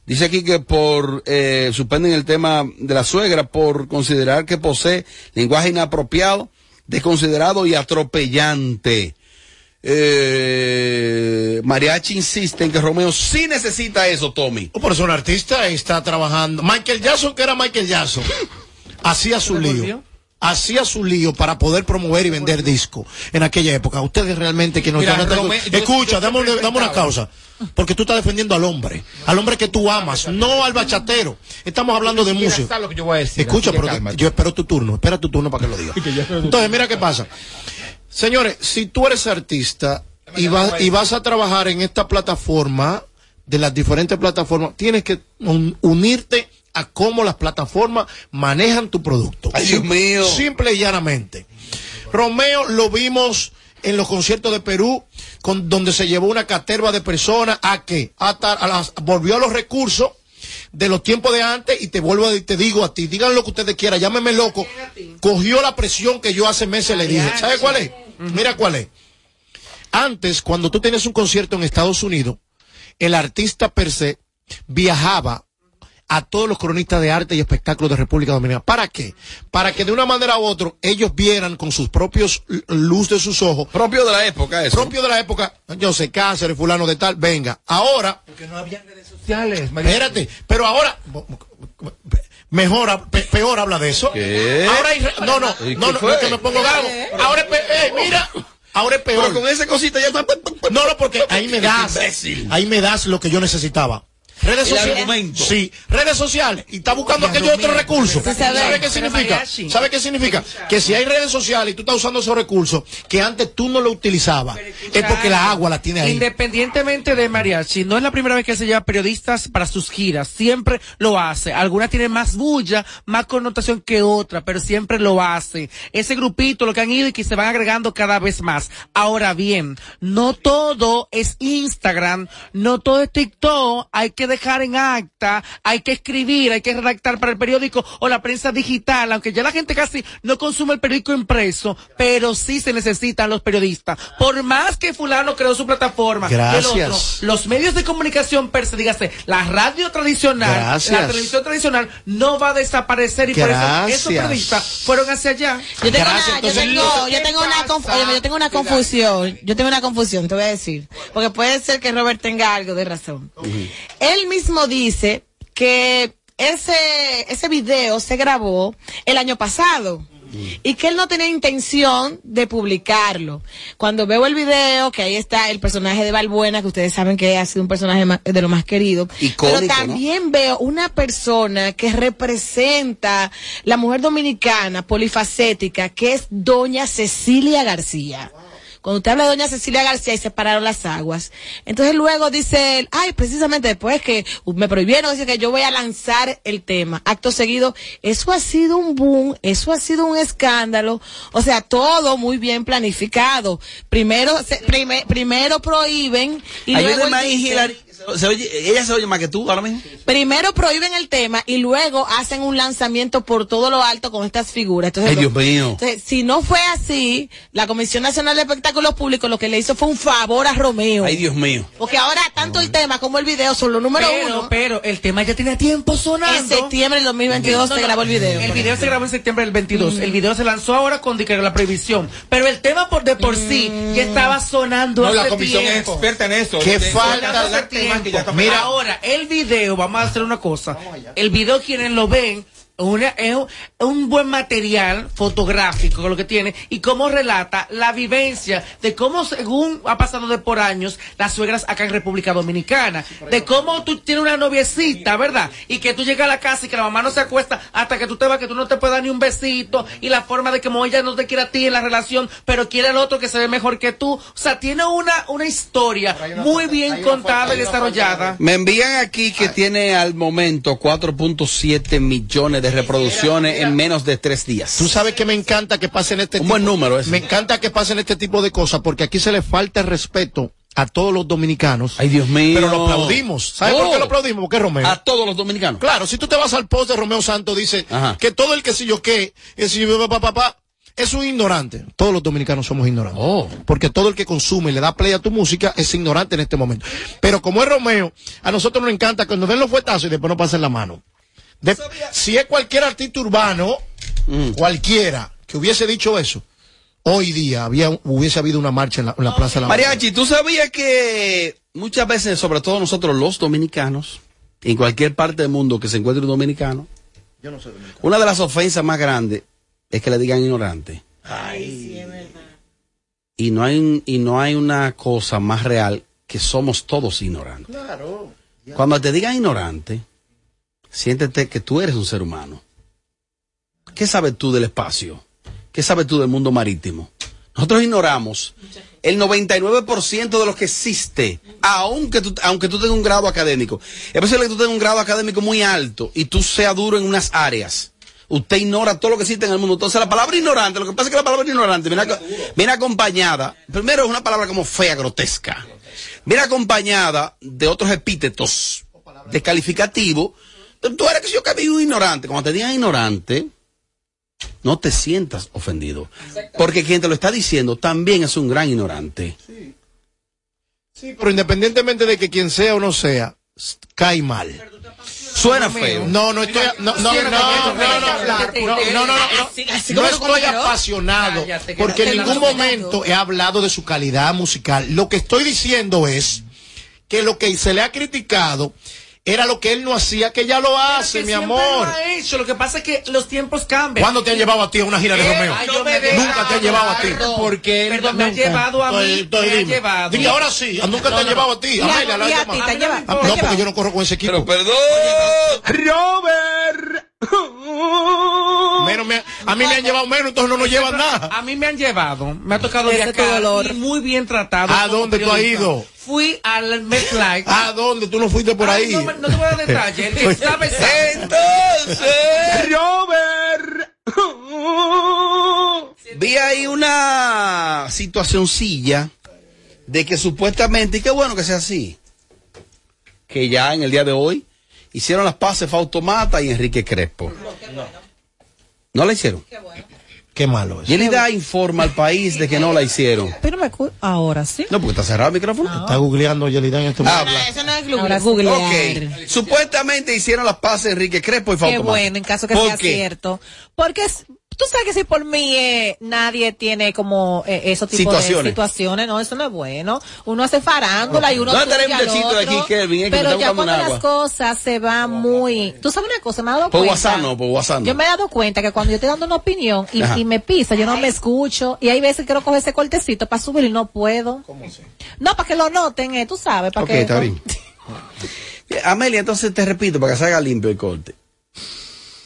Dice aquí que por, eh, suspenden el tema de la suegra por considerar que posee lenguaje inapropiado, desconsiderado y atropellante. Eh, Mariachi insiste en que Romeo sí necesita eso, Tommy. Oh, Por eso un artista está trabajando. Michael Jackson, que era Michael Jackson, hacía su lío. Hacía su lío para poder promover y vender disco en aquella época. Ustedes realmente que no Mira, yo- Escucha, yo dame, una causa. Porque tú estás defendiendo al hombre. Al hombre que tú amas, no al bachatero. Estamos hablando de música. Escucha, pero yo espero tu turno. Espera tu turno para que lo diga. Entonces, mira qué pasa. Señores, si tú eres artista y vas, y vas a trabajar en esta plataforma, de las diferentes plataformas, tienes que un- unirte a cómo las plataformas manejan tu producto. Ay, Dios mío. Simple y llanamente. Romeo lo vimos en los conciertos de Perú, con, donde se llevó una caterva de personas a que hasta a las, volvió a los recursos de los tiempos de antes y te vuelvo a te digo a ti, digan lo que ustedes quieran, llámeme loco, cogió la presión que yo hace meses le dije. ¿Sabe cuál es? Mira cuál es. Antes, cuando tú tenías un concierto en Estados Unidos, el artista per se viajaba a todos los cronistas de arte y espectáculos de República Dominicana. ¿Para qué? Para que de una manera u otra ellos vieran con sus propios luz de sus ojos. Propio de la época, eso. Propio de la época. Yo sé, cáncer, fulano de tal. Venga, ahora. Porque no había redes sociales. María. Espérate, pero ahora. Mejor, peor habla de eso. ¿Qué? Ahora hay no, no, ¿Y no, no, es que me pongo gago. Ahora es eh, mira, ahora es peor. Pero con esa cosita ya está. No, no, porque ahí me das, Imbécil. ahí me das lo que yo necesitaba. Redes sociales. Sí, redes sociales. Y está buscando aquellos otros recursos. Sabe. ¿Sabe qué significa? ¿Sabe qué significa? Que si hay redes sociales y tú estás usando esos recursos que antes tú no lo utilizabas, es porque la agua la tiene ahí. Independientemente de mariachi, no es la primera vez que se lleva periodistas para sus giras, siempre lo hace. Algunas tienen más bulla, más connotación que otra, pero siempre lo hace. Ese grupito, lo que han ido y que se van agregando cada vez más. Ahora bien, no todo es Instagram, no todo es TikTok, hay que dejar en acta, hay que escribir, hay que redactar para el periódico o la prensa digital, aunque ya la gente casi no consume el periódico impreso, pero sí se necesitan los periodistas. Por más que fulano creó su plataforma, Gracias. el otro, los medios de comunicación per se, dígase, la radio tradicional, Gracias. la televisión tradicional no va a desaparecer y por eso esos periodistas fueron hacia allá. Yo tengo, Gracias, una, yo tengo, yo tengo una, conf- yo tengo una confusión. Yo tengo una confusión, te voy a decir. Porque puede ser que Robert tenga algo de razón. Él mismo dice que ese, ese video se grabó el año pasado. Y que él no tenía intención de publicarlo. Cuando veo el video, que ahí está el personaje de Balbuena, que ustedes saben que ha sido un personaje de lo más querido. Icónico, pero ¿no? también veo una persona que representa la mujer dominicana polifacética, que es doña Cecilia García. Cuando usted habla de doña Cecilia García y separaron las aguas. Entonces luego dice él, ay, precisamente después que me prohibieron, dice que yo voy a lanzar el tema. Acto seguido, eso ha sido un boom, eso ha sido un escándalo. O sea, todo muy bien planificado. Primero, se- prime- primero prohíben y luego Ayúdeme dice-. Se oye- ella se oye más que tú ahora mismo. Primero prohíben el tema y luego hacen un lanzamiento por todo lo alto con estas figuras. Entonces, Ay, lo- Dios mío. entonces, si no fue así, la Comisión Nacional de Espectáculos Públicos lo que le hizo fue un favor a Romeo. Ay, Dios mío. Porque ahora tanto el tema como el video son los número pero, uno. pero el tema ya tiene tiempo sonando. En septiembre del 2022 No, se no, grabó el video. El video se grabó en septiembre del 22. El video se lanzó ahora con la prohibición. Pero el tema por de por sí ya estaba sonando No, hace la comisión es experta en eso. Qué falta de- Que ya está- Mira, ahora, el video, vamos a hacer una cosa. El video, quienes lo ven, una, es un, un buen material fotográfico lo que tiene y cómo relata la vivencia de cómo, según ha pasado de por años, las suegras acá en República Dominicana. De cómo tú tienes una noviecita, ¿verdad? Y que tú llegas a la casa y que la mamá no se acuesta hasta que tú te vas, que tú no te puedes dar ni un besito y la forma de que como ella no te quiere a ti en la relación, pero quiere al otro que se ve mejor que tú. O sea, tiene una, una historia muy bien contada y desarrollada. Me envían aquí que tiene al momento 4.7 millones de reproducciones en menos de tres días. Tú sabes que me encanta que pasen este Un tipo, buen número ese. Me encanta que pasen este tipo de cosas porque aquí se le falta el respeto a todos los dominicanos. Ay, Dios mío. Pero lo aplaudimos. ¿Sabes por qué lo aplaudimos? Porque es Romeo. A todos los dominicanos. Claro, si tú te vas al post de Romeo Santos, dice Ajá. que todo el que si yo qué, es si yo papá, papá, es un ignorante. Todos los dominicanos somos ignorantes. Oh. Porque todo el que consume y le da play a tu música es ignorante en este momento. Pero como es Romeo, a nosotros nos encanta que nos den los fuetazos y después nos pasen la mano. De- si es cualquier artista urbano, Mm. cualquiera que hubiese dicho eso, hoy día había, hubiese habido una marcha en la, en la Plaza de la Mariachi, ¿tú sabías que muchas veces, sobre todo nosotros los dominicanos, en cualquier parte del mundo que se encuentre un dominicano, una de las ofensas más grandes es que le digan ignorante. Y no hay un- y no hay una cosa más real que somos todos ignorantes. Claro. Cuando te digan ignorante, siéntete que tú eres un ser humano. ¿Qué sabes tú del espacio? ¿Qué sabes tú del mundo marítimo? Nosotros ignoramos el 99% de lo que existe, aunque tú, aunque tú tengas un grado académico. Es posible que tú tengas un grado académico muy alto y tú seas duro en unas áreas. Usted ignora todo lo que existe en el mundo. Entonces, la palabra ignorante, lo que pasa es que la palabra ignorante viene, ac- viene acompañada, primero es una palabra como fea, grotesca. Viene acompañada de otros epítetos descalificativos. Tú eres que yo que vivo ignorante. Cuando te digan ignorante, no te sientas ofendido. Porque quien te lo está diciendo también es un gran ignorante. Sí. pero independientemente de que quien sea o no sea, cae mal. Suena feo. No, no estoy. No, no, no, no, no, no, no, estoy apasionado. Porque en ningún momento he hablado de su calidad musical. Lo que estoy diciendo es que lo que se le ha criticado era lo que él no hacía, que ya lo hace, mi amor. lo ha hecho. Lo que pasa es que los tiempos cambian. ¿Cuándo te han llevado a ti a una gira de Eh, Romeo? ay, yo me dejo Nunca te han llevado a ti. Porque Perdón, me han llevado a mí. Entonces me han llevado. Dime, ahora sí, nunca te han llevado a ti. A- Amelia, la y a llama. ti te han llevado. Ah, No, porque yo no corro con ese equipo. Pero perdón. Robert. Menos me- a mí me han llevado menos, entonces no nos llevan nada. A mí me han llevado, me ha tocado viajar tu dolor. y muy bien tratado. ¿A dónde tú has ido? Fui al MetLife. ¿A dónde? Tú no fuiste por Ay, ahí. No, te voy a dar detalles. Entonces, Robert. vi ahí una situacioncilla de que supuestamente, y qué bueno que sea así, que ya en el día de hoy hicieron las paces Fausto Mata y Enrique Crespo. ¿No la hicieron? Qué malo es. Yelida informa al país de que no la hicieron. Pero me ahora sí. No, porque está cerrado el micrófono. Está googleando Yelida en este momento. Habla. Eso no es Ahora googlear. Ok, supuestamente hicieron las paces Enrique Crespo y Fausto Qué bueno, en caso que ¿Por sea qué? cierto. Porque es- tú sabes que si por mí eh, nadie tiene como eh, esos tipos Situaciones. de situaciones, no, eso no es bueno. Uno hace farándula y uno ¿Dónde está el tuya al muchachito de otro, aquí, que me Pero ya cuando un las cosas se van muy... Tú sabes una cosa, me he dado Por cuenta... WhatsApp no, por WhatsApp no. Yo me he dado cuenta que cuando yo estoy dando una opinión y, y me pisa, yo no me escucho y hay veces que quiero coger ese cortecito para subir y no puedo. No, para que lo noten, eh, tú sabes, para Ok, que... está bien. Eh, Amelia, entonces te repito, para que se haga limpio el corte.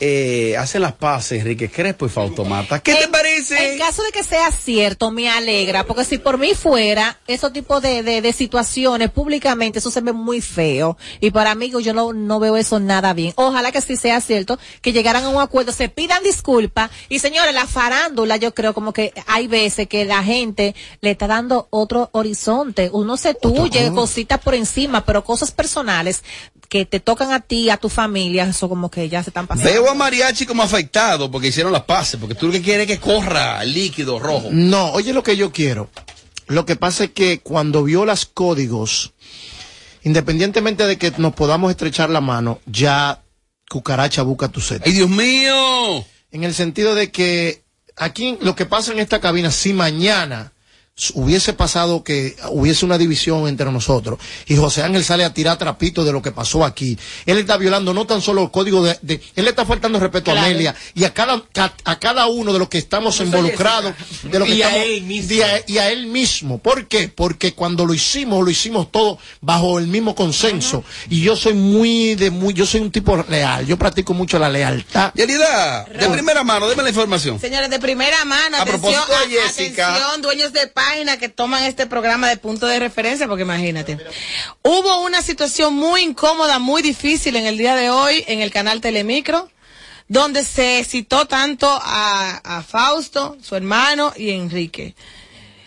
Eh, hacen las paces Enrique Crespo y Fausto Mata. ¿Qué te En- parece? En caso de que sea cierto, me alegra, porque si por mí fuera, esos tipos de, de, de situaciones públicamente, eso se ve muy feo. Y para mí, yo no, no veo eso nada bien. Ojalá que sí sea cierto, que llegaran a un acuerdo, se pidan disculpas. Y señores, la farándula, yo creo como que hay veces que la gente le está dando otro horizonte. Uno se tuye, cositas por encima, pero cosas personales que te tocan a ti, a tu familia, eso como que ya se están pasando. Veo a Mariachi como afectado porque hicieron las paces, porque tú lo que quieres es que corra líquido rojo. No, oye lo que yo quiero. Lo que pasa es que cuando violas códigos, independientemente de que nos podamos estrechar la mano, ya cucaracha busca tu set. ¡Ay, Dios mío! En el sentido de que aquí lo que pasa en esta cabina, si mañana hubiese pasado que hubiese una división entre nosotros y José Ángel sale a tirar trapito de lo que pasó aquí, él está violando no tan solo el código de, de- él le está faltando respeto a. Amelia y a cada ca- a cada uno de los que estamos involucrados de lo que Y a estamos- él mismo. y a- y a él mismo. ¿Por qué? Porque cuando lo hicimos, lo hicimos todo bajo el mismo consenso. Y yo soy muy de muy, yo soy un tipo leal. Yo practico mucho la lealtad. Yelida, de primera mano, deme la información. Señores, de primera mano, A atención, propósito de a- Jessica. atención, dueños de que toman este programa de punto de referencia, porque imagínate. Hubo una situación muy incómoda, muy difícil en el día de hoy en el canal Telemicro, donde se citó tanto a, a Fausto, su hermano, y Enrique.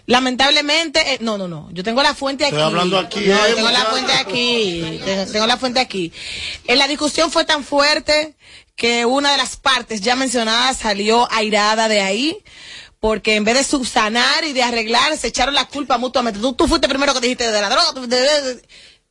Lamentablemente, eh, no, no, no, yo tengo la fuente aquí. Estoy hablando aquí, No, eh, tengo la fuente aquí. Tengo, tengo la fuente aquí. En la discusión fue tan fuerte que una de las partes ya mencionadas salió airada de ahí. Porque en vez de subsanar y de arreglar, se echaron la culpa mutuamente. Tú, tú fuiste primero que dijiste de la droga. de- de-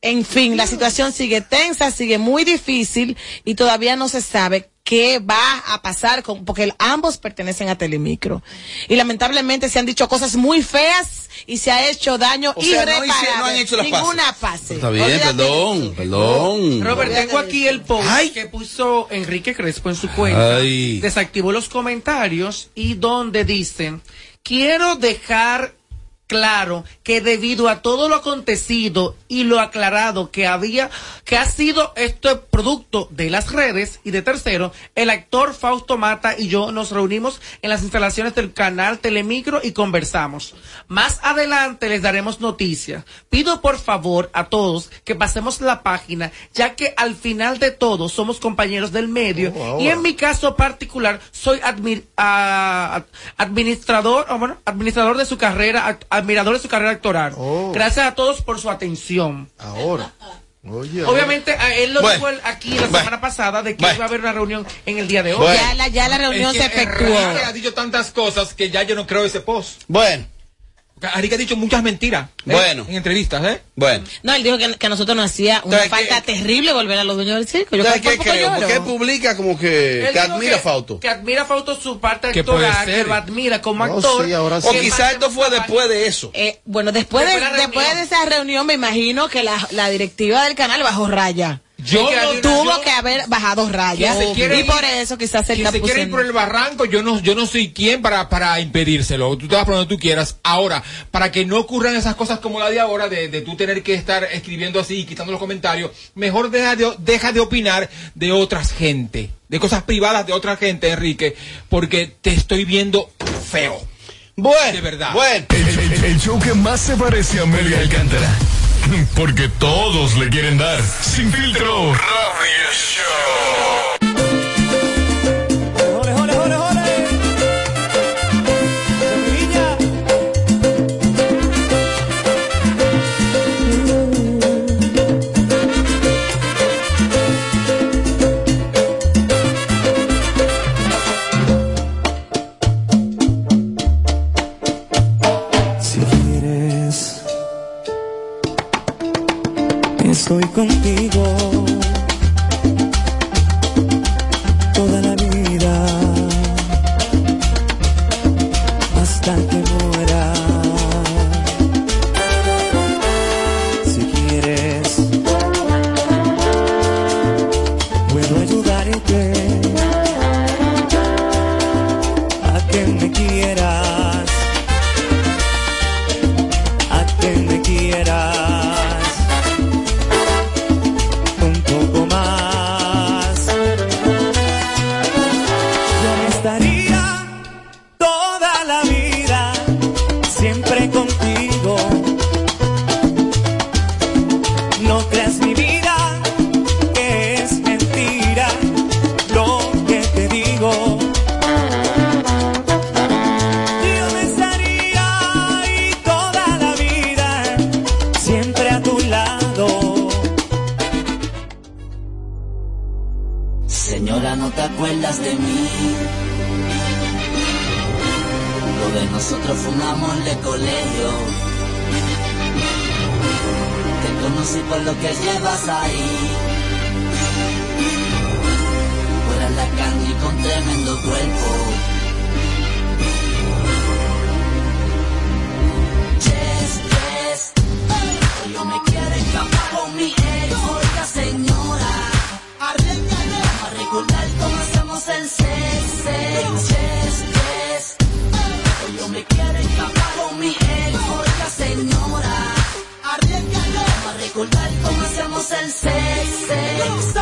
En fin, la situación sigue tensa, sigue muy difícil y todavía no se sabe qué va a pasar con, porque ambos pertenecen a Telemicro. Y lamentablemente se han dicho cosas muy feas y se ha hecho daño O sea, no hice- irreparable. no han hecho las Ninguna pase. Está bien, Olvídate perdón, eso. perdón. Robert, tengo aquí el post que puso Enrique Crespo en su cuenta. Ay. Desactivó los comentarios y donde dicen, quiero dejar claro que debido a todo lo acontecido y lo aclarado que había, que ha sido este producto de las redes y de tercero, el actor Fausto Mata y yo nos reunimos en las instalaciones del canal Telemicro y conversamos. Más adelante les daremos noticias. Pido por favor a todos que pasemos la página, ya que al final de todo somos compañeros del medio Oh, y en mi caso particular soy admi- ah, administrador, bueno, administrador de su carrera, admirador de su carrera actoral. Oh. Gracias a todos por su atención. Ahora. Oye, Obviamente, a él lo Bueno. dijo aquí la Bueno. semana pasada de que Bueno. iba a haber una reunión en el día de hoy. Bueno. Ya la, ya la reunión Es se efectuó. Ha dicho tantas cosas que ya yo no creo ese post. Bueno, Porque Enrique ha dicho muchas mentiras. ¿eh? Bueno. En entrevistas, ¿eh? bueno. No, él dijo que, que a nosotros nos hacía una ¿Sabes falta terrible volver a los dueños del circo. Yo ¿Sabes por qué creo? Porque él publica como que, que admira a Fausto. Que admira a Fausto su parte Que puede actoral, ser. que lo admira como No, actor. sí, ahora sí. O que quizás esto fue después de eso. Eh, bueno, después, Después de, después de esa reunión me imagino que la, la directiva del canal bajó raya. Yo que no tuvo que haber bajado rayas y por eso quizás el se quiere ir por el barranco, yo no yo no soy quien para para impedírselo. Tú te vas por donde tú quieras. Ahora, para que no ocurran esas cosas como la de ahora de, de tú tener que estar escribiendo así y quitando los comentarios, mejor deja de, deja de opinar de otras gente, de cosas privadas de otra gente, Enrique, porque te estoy viendo feo. Bueno, de verdad. Bueno. El, el, show que más se parece a Amelia Alcántara. porque todos le quieren dar. Sin filtro, sex, sex.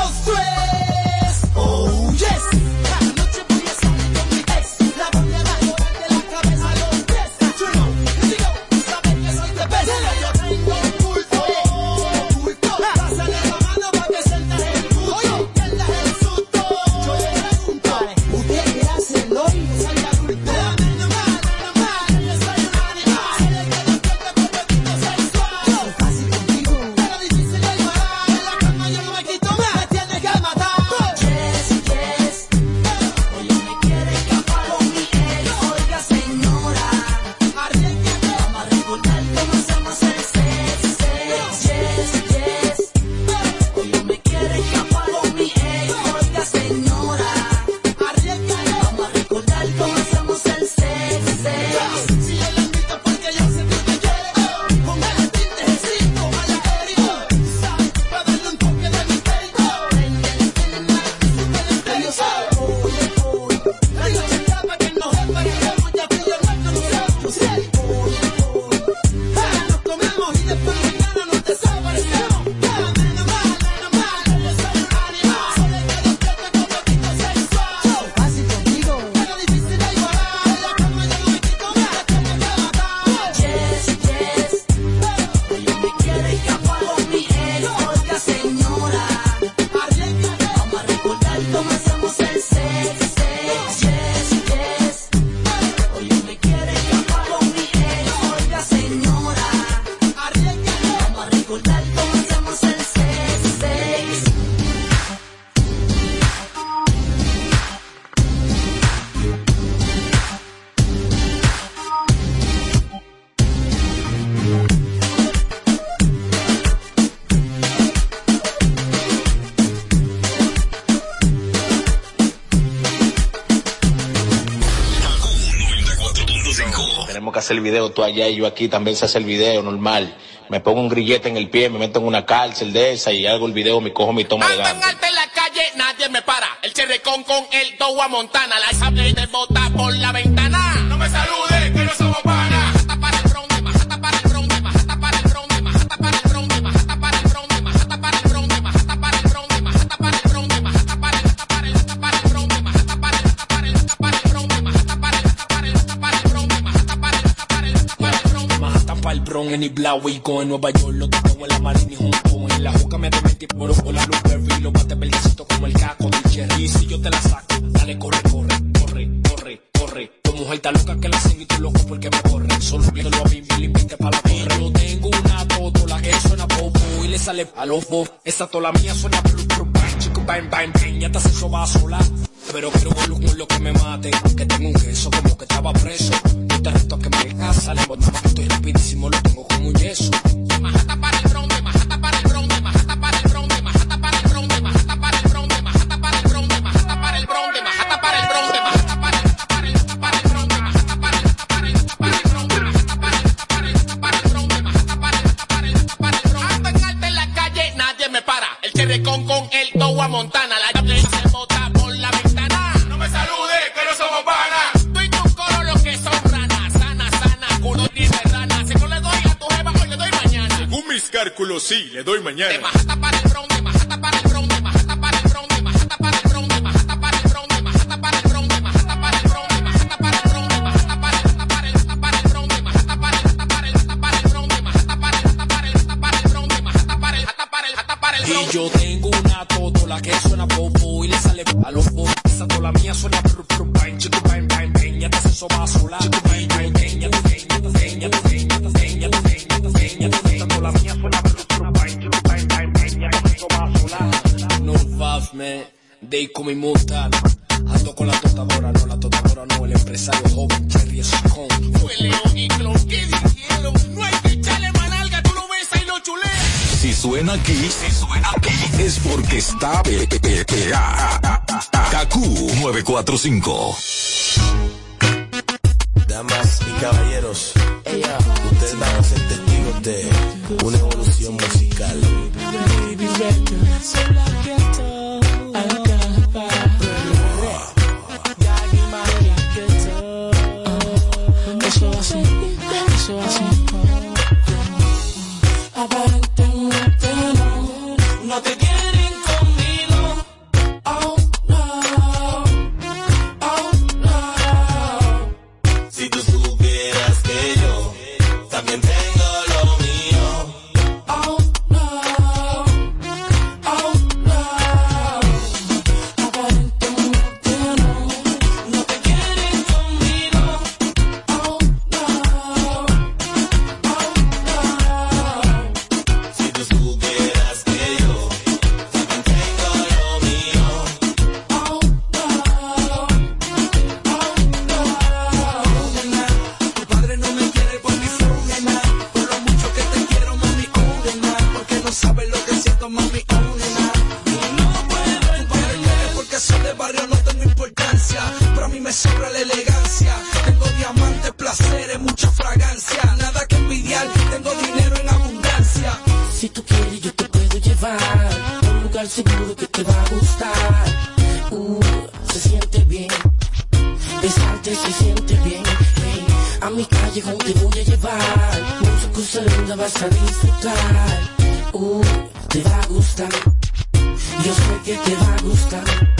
el video tú allá y yo aquí, también se hace el video normal. Me pongo un grillete en el pie, me meto en una cárcel de esa y hago el video, me cojo mi toma de gana. en la calle, nadie me para. El cherrecón con el Towa Montana, la de bota por la ventana. En el Blawico, en Nueva York, lo tengo en la marina y junto en la juca me metí por ojo la Blueberry, lo bate verdecito como el caco del Cherry, si yo te la saco, dale corre, corre, corre, corre, corre, tu mujer está loca que la sigo y tú loco porque me corre, solo viéndolo a mí, Billy, vente pa' la torre, yo tengo una totola que suena popo y le sale a los esa tola mía suena blu, bang, bang, bang, ya te hace eso va sola, pero quiero con lo que me mate, que tengo un queso como que estaba preso, yo te reto a que me dejas, sale, botamos que estoy rapidísimo, lo tengo como un yeso. Majata para el bronde, majata para el bronde, majata para el bronde, majata para el bronde, majata para el bronde, majata para el bronde, majata para el bronde, majata para el bronde, majata para el para el para el bronde, majata para el para el para el bronde, majata para el para el para el bronde, majata para el para el para el bronde. Ando en alta en la calle, nadie me para. El con el Towa Montana, la llave se bota por la ventana. No me salude, que no somos panas. Tú y tu coro los que son ranas, sana, sana, culo de rana. Si no le doy a tu jeva, hoy le doy mañana. Según mis cálculos, sí, le doy mañana. Majata para el Y yo tengo una totola que suena popo y le sale a los esa tola mía suena blu, blu, bang, chico, bang, bang, bang, ya te eso va sola, chico, bang, bang, bang, ya te bang, ya te bang, ya te ya te ya te ya te ya te esa tola mía suena chico, ya te va sola. No vibes, man, they call me. Ando con la totadora, no la totadora, no, el empresario joven, Cherry es con. Fue León y Clon, ¿qué dijeron? No hay que echarle manalga, tú lo ves ahí lo chuleas. Si suena aquí, si suena porque está pegada. KQ 945. Damas y caballeros, ustedes van a ser testigos de una te va a gustar. Uh, se siente bien. Besarte se siente bien. Hey, a mi callejón te voy a llevar. Mucha cosa vas a disfrutar. Uh, te va a gustar. Yo sé que te va a gustar.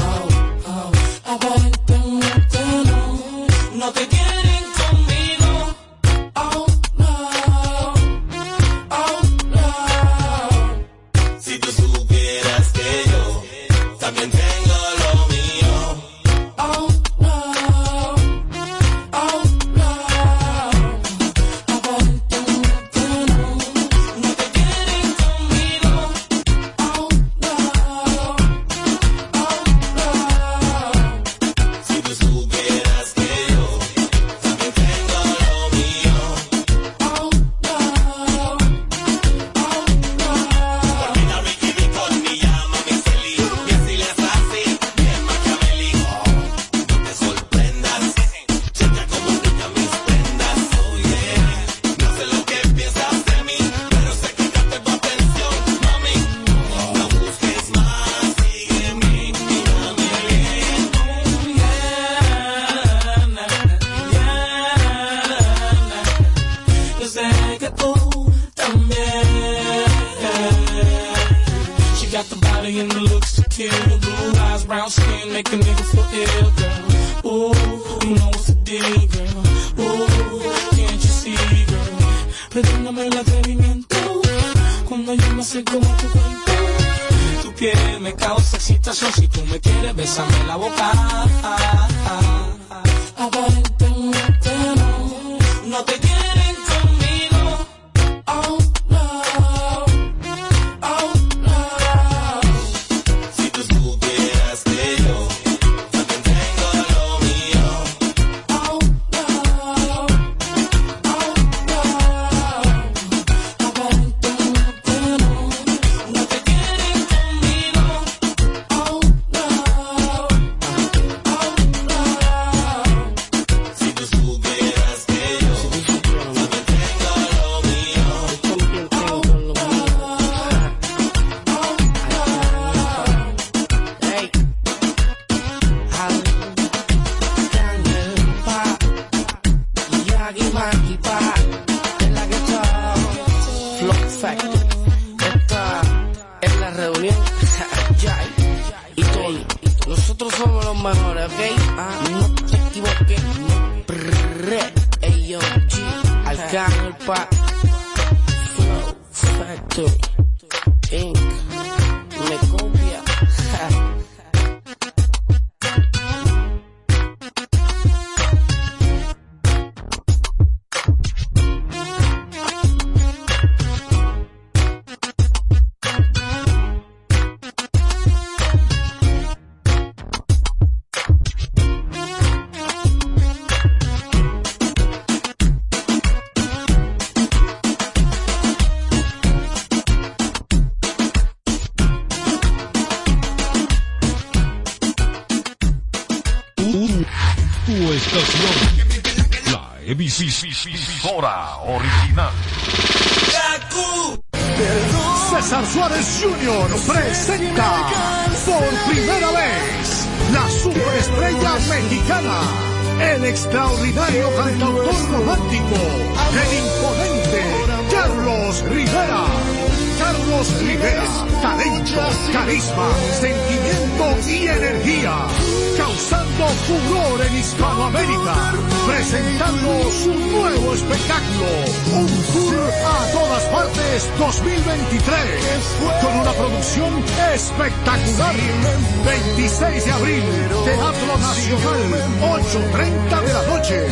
Emisora original. César Suárez Jr. presenta por primera vez la superestrella mexicana, el extraordinario cantautor romántico, el imponente Carlos Rivera. Carlos Rivera, talento, carisma, sentimiento y energía, causando furor en Hispanoamérica, presentando su nuevo espectáculo, un tour a todas partes 2023, con una producción espectacular. 26 de abril, Teatro Nacional, 8.30 de la noche.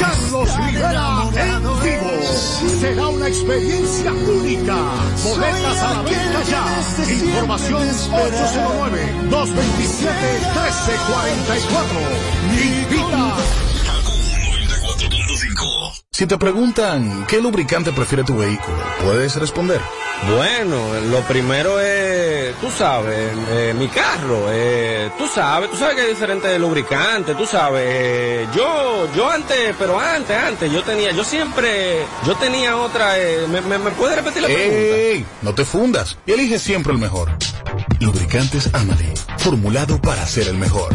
Carlos Rivera en vivo. Será una experiencia única. Boletas a la venta ya. Información 809-227-1344. Si te preguntan qué lubricante prefiere tu vehículo, ¿puedes responder? Bueno, lo primero es, tú sabes, eh, mi carro, eh, tú sabes, tú sabes que hay diferentes lubricantes, tú sabes, eh, yo, yo antes, pero antes, antes, yo tenía, yo siempre, yo tenía otra, eh, ¿me, me, me puede repetir la pregunta? ¡Ey! No te fundas y elige siempre el mejor. Lubricantes Amali, formulado para ser el mejor.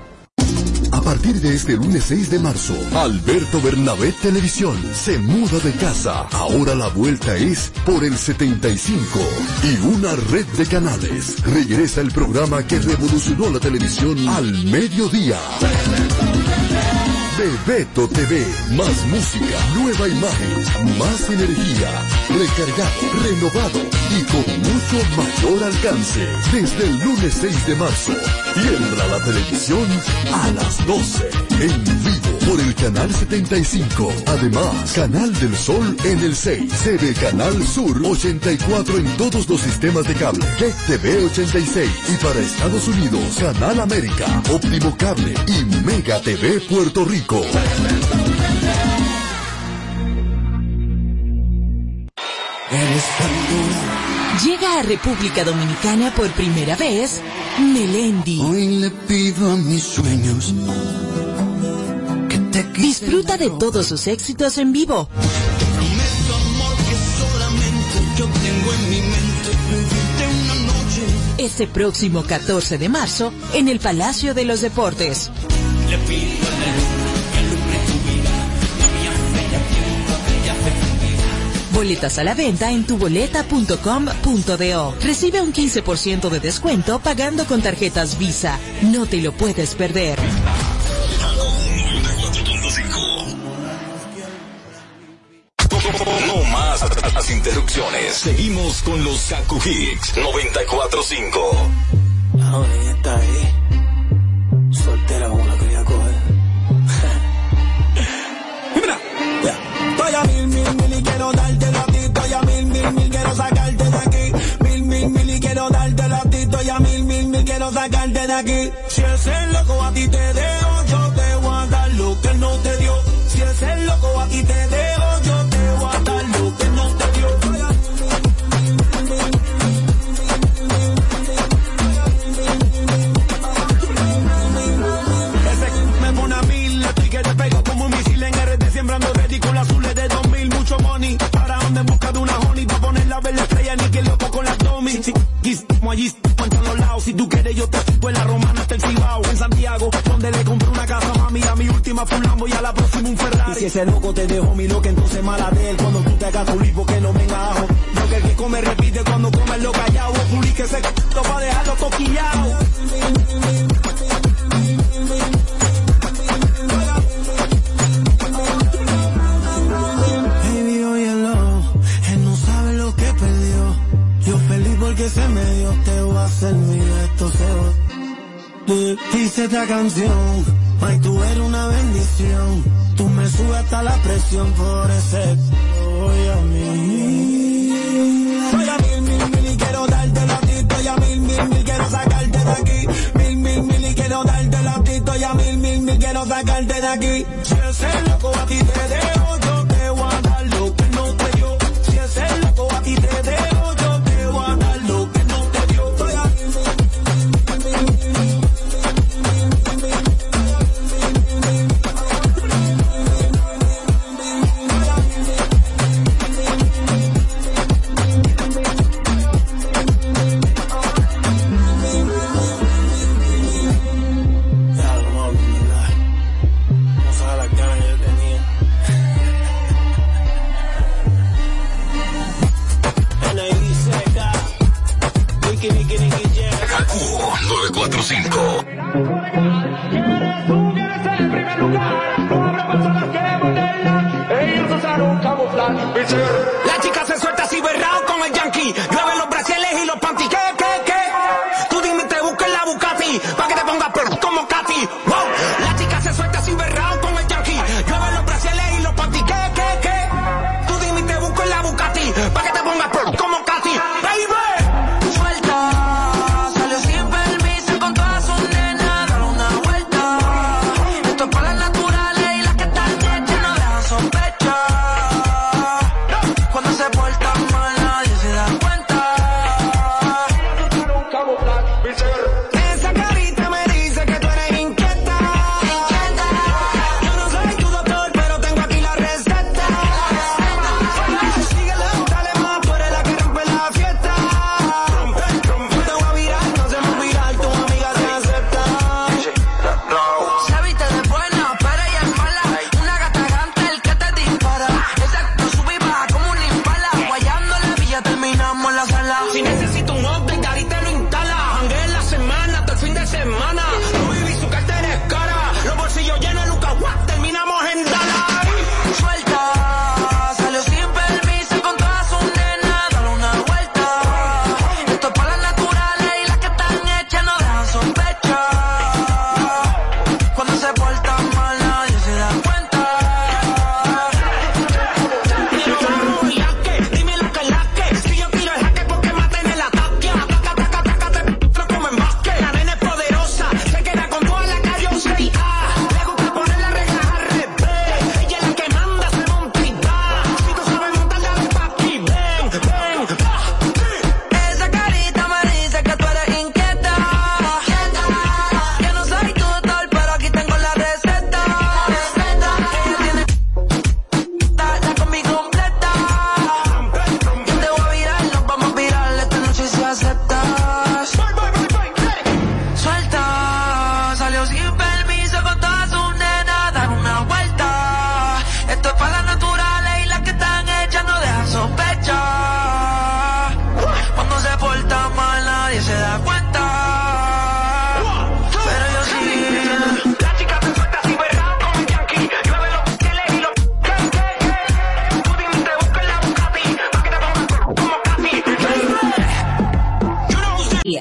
A partir de este lunes 6 de marzo, Alberto Bernabé Televisión se muda de casa. Ahora la vuelta es por el 75 y una red de canales. Regresa el programa que revolucionó la televisión al mediodía. Bebeto TV, más música, nueva imagen, más energía, recargado, renovado y con mucho mayor alcance. Desde el lunes 6 de marzo, tiembla la televisión a las 12, en vivo por el canal 75. Además, Canal del Sol en el 6, TV Canal Sur 84 en todos los sistemas de cable, Tech TV 86 y para Estados Unidos, Canal América, Óptimo Cable y Mega TV Puerto Rico. Llega a República Dominicana por primera vez Melendi. Hoy le pido a mis sueños Disfruta de todos sus éxitos en vivo. Este próximo 14 de marzo en el Palacio de los Deportes. Le pido Boletas a la venta en tuboleta.com.do. Recibe un 15% de descuento pagando con tarjetas Visa. No te lo puedes perder. No más las interrupciones. Seguimos con los Kaku Hicks 945. Ahora está ahí. De aquí. Si ese loco a ti te dejo, yo te voy a dar lo que no te dio. Si ese loco a ti te dejo, yo te voy a dar lo que no te dio. Ese me pone a mil, estoy que te pego como un misil en RD, sembrando ridículo azules de 2000, mucho money. Para donde en busca de una honey, pa' poner la verde estrella, ni que loco con las domis. Sí, sí, como allí, en todos lados, si tú quieres yo te a mi última fue un Lambo y a la próxima un Ferrari. Si ese loco te dejó mi loca, entonces mala de él, cuando tú te hagas tu porque no venga ajo. Lo que el que come repite cuando come lo callado, publique ese c***o pa' dejarlo toquillao.